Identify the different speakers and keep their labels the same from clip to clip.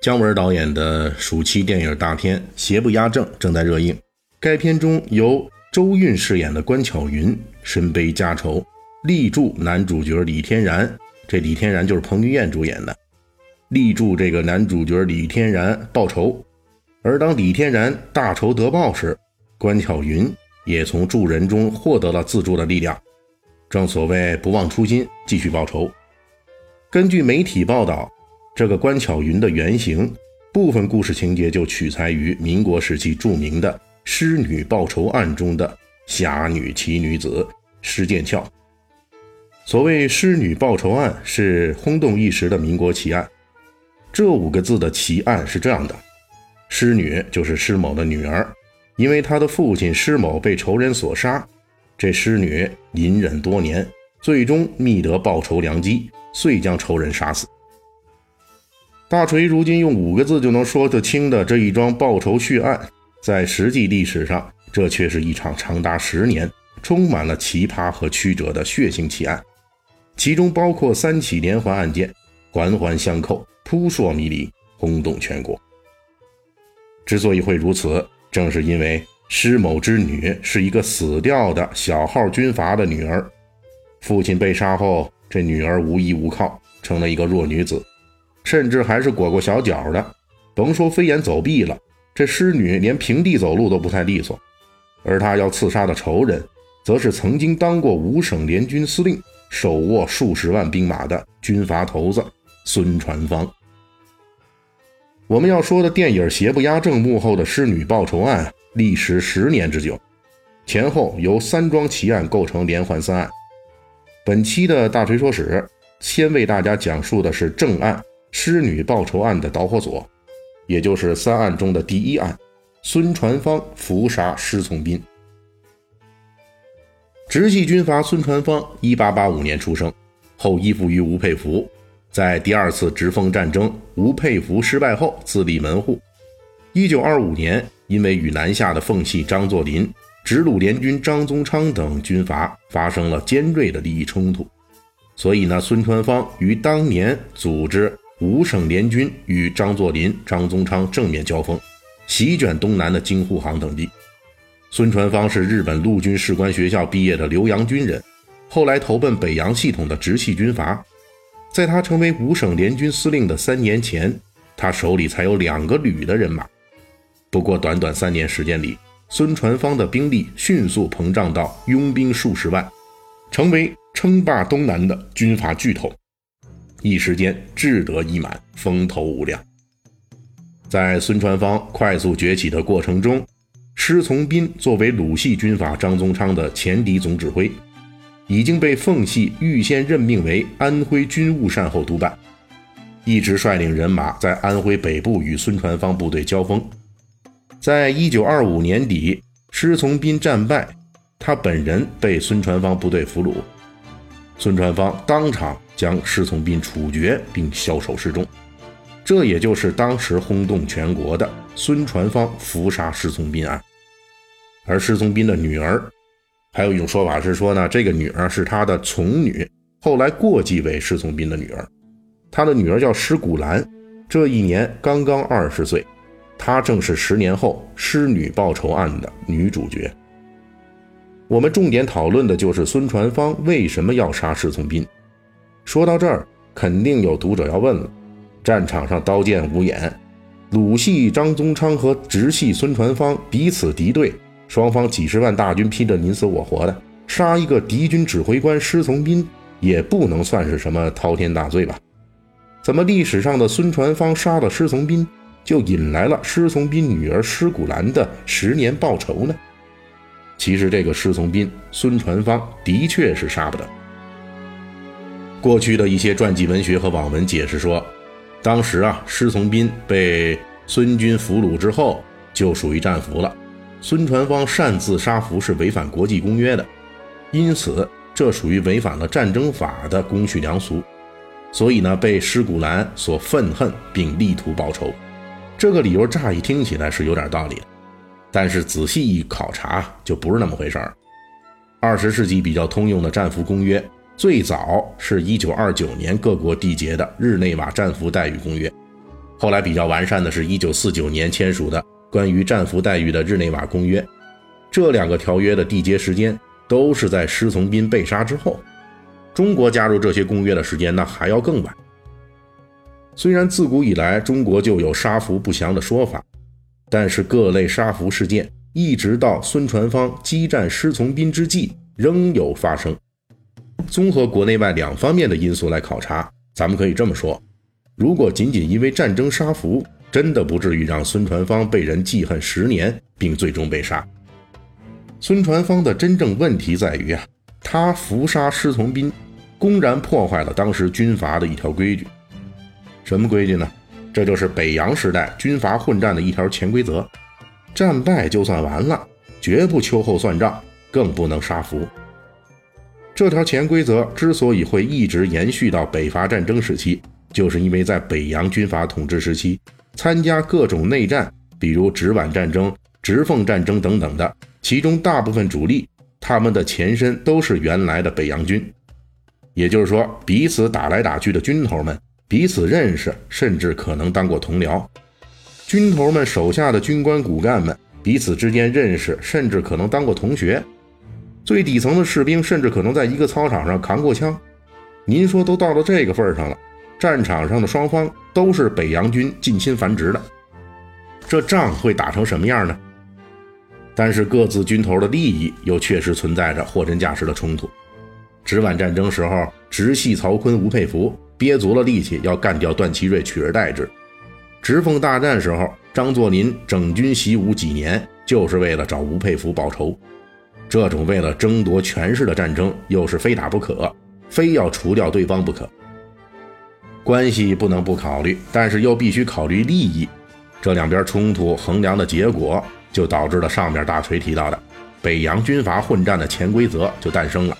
Speaker 1: 姜文导演的暑期电影大片《邪不压正》正在热映。该片中由周韵饰演的关巧云身背家仇，力助男主角李天然。这李天然就是彭于晏主演的，力助这个男主角李天然报仇。而当李天然大仇得报时，关巧云也从助人中获得了自助的力量。正所谓不忘初心，继续报仇。根据媒体报道。这个关巧云的原型，部分故事情节就取材于民国时期著名的狮女报仇案中的侠女奇女子施剑翘。所谓狮女报仇案是轰动一时的民国奇案。这五个字的奇案是这样的：狮女就是施某的女儿，因为她的父亲施某被仇人所杀，这狮女隐忍多年，最终觅得报仇良机，遂将仇人杀死。大锤如今用五个字就能说得清的这一桩报仇血案，在实际历史上，这却是一场长达十年、充满了奇葩和曲折的血腥奇案，其中包括三起连环案件，环环相扣，扑朔迷离，轰动全国。之所以会如此，正是因为施某之女是一个死掉的小号军阀的女儿，父亲被杀后，这女儿无依无靠，成了一个弱女子。甚至还是裹过小脚的，甭说飞檐走壁了，这狮女连平地走路都不太利索。而她要刺杀的仇人，则是曾经当过五省联军司令、手握数十万兵马的军阀头子孙传芳。我们要说的电影《邪不压正》幕后的狮女报仇案，历时十年之久，前后由三桩奇案构成连环三案。本期的大锤说史，先为大家讲述的是正案。狮女报仇案的导火索，也就是三案中的第一案：孙传芳伏杀施从斌。直系军阀孙传芳，一八八五年出生，后依附于吴佩孚。在第二次直奉战争吴佩孚失败后，自立门户。一九二五年，因为与南下的奉系张作霖、直鲁联军张宗昌等军阀发生了尖锐的利益冲突，所以呢，孙传芳于当年组织。五省联军与张作霖、张宗昌正面交锋，席卷东南的京沪杭等地。孙传芳是日本陆军士官学校毕业的留洋军人，后来投奔北洋系统的直系军阀。在他成为五省联军司令的三年前，他手里才有两个旅的人马。不过，短短三年时间里，孙传芳的兵力迅速膨胀到拥兵数十万，成为称霸东南的军阀巨头。一时间志得意满，风头无量。在孙传芳快速崛起的过程中，施从斌作为鲁系军阀张宗昌的前敌总指挥，已经被奉系预先任命为安徽军务善后督办，一直率领人马在安徽北部与孙传芳部队交锋。在一九二五年底，施从斌战败，他本人被孙传芳部队俘虏，孙传芳当场。将施从斌处决并枭首示众，这也就是当时轰动全国的孙传芳伏杀施从斌案。而施从斌的女儿，还有一种说法是说呢，这个女儿是他的从女，后来过继为施从斌的女儿。他的女儿叫施古兰，这一年刚刚二十岁，她正是十年后施女报仇案的女主角。我们重点讨论的就是孙传芳为什么要杀施从斌。说到这儿，肯定有读者要问了：战场上刀剑无眼，鲁系张宗昌和直系孙传芳彼此敌对，双方几十万大军拼着你死我活的，杀一个敌军指挥官师从斌也不能算是什么滔天大罪吧？怎么历史上的孙传芳杀了师从斌，就引来了师从斌女儿师古兰的十年报仇呢？其实这个师从斌，孙传芳的确是杀不得。过去的一些传记文学和网文解释说，当时啊，施从斌被孙军俘虏之后，就属于战俘了，孙传芳擅自杀俘是违反国际公约的，因此这属于违反了战争法的公序良俗，所以呢被施古兰所愤恨并力图报仇。这个理由乍一听起来是有点道理的，但是仔细一考察就不是那么回事儿。二十世纪比较通用的战俘公约，最早是一九二九年各国缔结的《日内瓦战俘待遇公约》，后来比较完善的是一九四九年签署的。关于战俘待遇的日内瓦公约，这两个条约的缔结时间都是在施从斌被杀之后。中国加入这些公约的时间那还要更晚。虽然自古以来中国就有杀俘不祥的说法，但是各类杀俘事件一直到孙传芳激战施从斌之际仍有发生。综合国内外两方面的因素来考察，咱们可以这么说：如果仅仅因为战争杀俘，真的不至于让孙传芳被人记恨十年，并最终被杀。孙传芳的真正问题在于啊，他伏杀师从斌，公然破坏了当时军阀的一条规矩。什么规矩呢？这就是北洋时代军阀混战的一条潜规则：战败就算完了，绝不秋后算账，更不能杀俘。这条潜规则之所以会一直延续到北伐战争时期，就是因为在北洋军阀统治时期。参加各种内战，比如直皖战争、直奉战争等等的，其中大部分主力，他们的前身都是原来的北洋军。也就是说，彼此打来打去的军头们彼此认识，甚至可能当过同僚。军头们手下的军官骨干们彼此之间认识，甚至可能当过同学。最底层的士兵甚至可能在一个操场上扛过枪。您说，都到了这个份儿上了。战场上的双方都是北洋军近亲繁殖的，这仗会打成什么样呢？但是各自军头的利益又确实存在着货真价实的冲突。直皖战争时候，直系曹锟、吴佩孚憋足了力气要干掉段祺瑞，取而代之；直奉大战时候，张作霖整军习武几年，就是为了找吴佩孚报仇。这种为了争夺权势的战争，又是非打不可，非要除掉对方不可。关系不能不考虑，但是又必须考虑利益。这两边冲突衡量的结果，就导致了上面大锤提到的北洋军阀混战的潜规则就诞生了。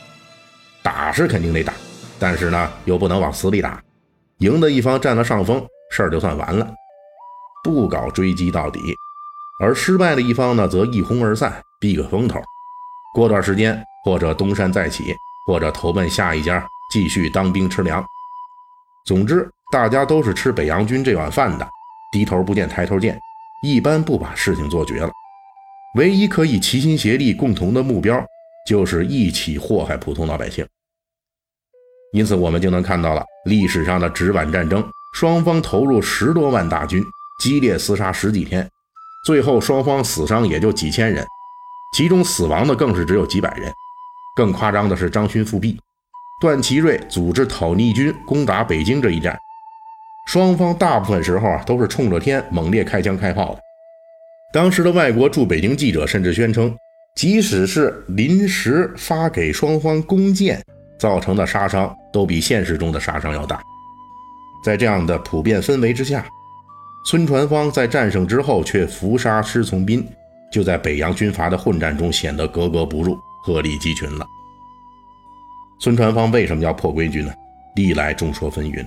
Speaker 1: 打是肯定得打，但是呢，又不能往死里打。赢的一方占了上风，事儿就算完了，不搞追击到底；而失败的一方呢，则一哄而散，避个风头。过段时间，或者东山再起，或者投奔下一家，继续当兵吃粮。总之，大家都是吃北洋军这碗饭的，低头不见抬头见，一般不把事情做绝了。唯一可以齐心协力共同的目标，就是一起祸害普通老百姓。因此，我们就能看到了历史上的直皖战争，双方投入十多万大军，激烈厮杀十几天，最后双方死伤也就几千人，其中死亡的更是只有几百人。更夸张的是张勋复辟。段祺瑞组织讨逆军攻打北京这一战，双方大部分时候啊都是冲着天猛烈开枪开炮的。当时的外国驻北京记者甚至宣称，即使是临时发给双方弓箭造成的杀伤，都比现实中的杀伤要大。在这样的普遍氛围之下，孙传芳在战胜之后却伏杀师从斌，就在北洋军阀的混战中显得格格不入，鹤立鸡群了。孙传芳为什么要破规矩呢？历来众说纷纭。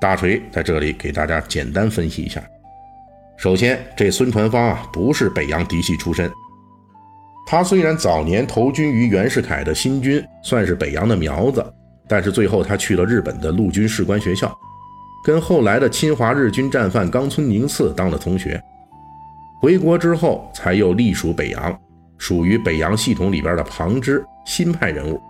Speaker 1: 大锤在这里给大家简单分析一下。首先，这孙传芳啊，不是北洋嫡系出身。他虽然早年投军于袁世凯的新军，算是北洋的苗子，但是最后他去了日本的陆军士官学校，跟后来的侵华日军战犯冈村宁次当了同学。回国之后，才又隶属北洋，属于北洋系统里边的旁支新派人物。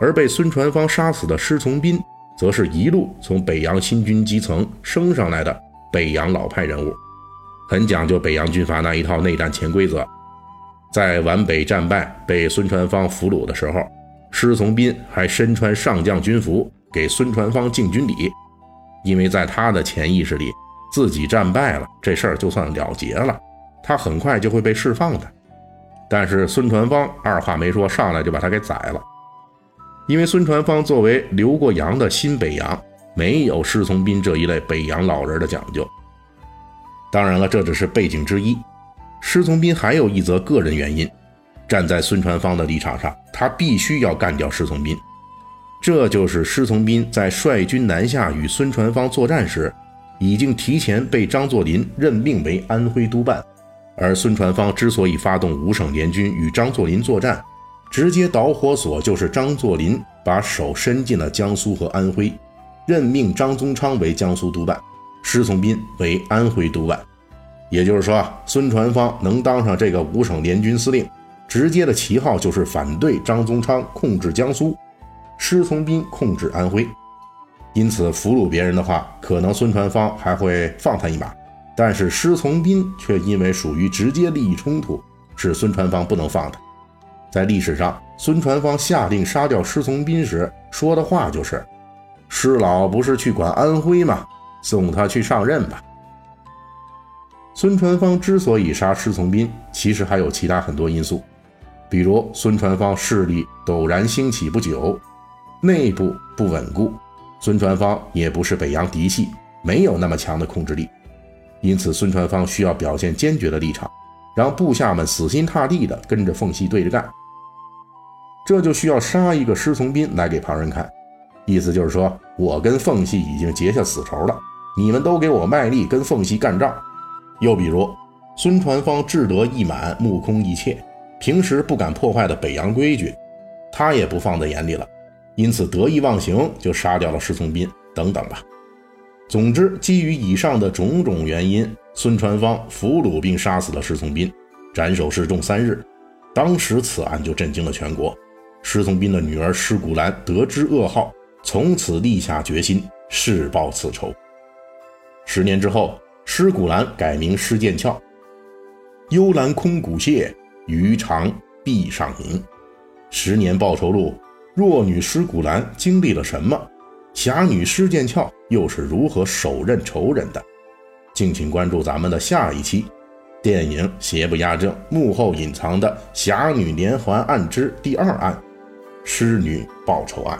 Speaker 1: 而被孙传芳杀死的施从斌，则是一路从北洋新军基层升上来的北洋老派人物，很讲究北洋军阀那一套内战潜规则。在皖北战败被孙传芳俘虏的时候，施从斌还身穿上将军服给孙传芳敬军礼，因为在他的潜意识里，自己战败了，这事儿就算了结了，他很快就会被释放的。但是孙传芳二话没说，上来就把他给宰了。因为孙传芳作为留过洋的新北洋，没有施从斌这一类北洋老人的讲究。当然了，这只是背景之一。施从斌还有一则个人原因，站在孙传芳的立场上，他必须要干掉施从斌。这就是施从斌在率军南下与孙传芳作战时，已经提前被张作霖任命为安徽督办。而孙传芳之所以发动五省联军与张作霖作战，直接导火索就是张作霖把手伸进了江苏和安徽，任命张宗昌为江苏督办，施从斌为安徽督办。也就是说，孙传芳能当上这个五省联军司令，直接的旗号就是反对张宗昌控制江苏，施从斌控制安徽。因此，俘虏别人的话，可能孙传芳还会放他一马；但是施从斌却因为属于直接利益冲突，是孙传芳不能放的。在历史上，孙传芳下令杀掉施从斌时说的话就是：“施老不是去管安徽吗？送他去上任吧。”孙传芳之所以杀施从斌，其实还有其他很多因素，比如孙传芳势力陡然兴起不久，内部不稳固，孙传芳也不是北洋嫡系，没有那么强的控制力，因此孙传芳需要表现坚决的立场，让部下们死心塌地地跟着奉系对着干。这就需要杀一个师从斌来给旁人看，意思就是说我跟奉系已经结下死仇了，你们都给我卖力跟奉系干仗。又比如，孙传芳志得意满，目空一切，平时不敢破坏的北洋规矩，他也不放在眼里了，因此得意忘形，就杀掉了施从斌等等吧。总之，基于以上的种种原因，孙传芳俘虏并杀死了施从斌，斩首示众三日。当时此案就震惊了全国。施从斌的女儿施古兰得知噩耗，从此立下决心，誓报此仇。十年之后。施古兰改名施剑翘，幽兰空谷谢，鱼肠壁上吟。十年报仇路，弱女施古兰经历了什么？侠女施剑鞘又是如何手刃仇人的？敬请关注咱们的下一期电影《邪不压正》幕后隐藏的侠女连环案之第二案——尸女报仇案。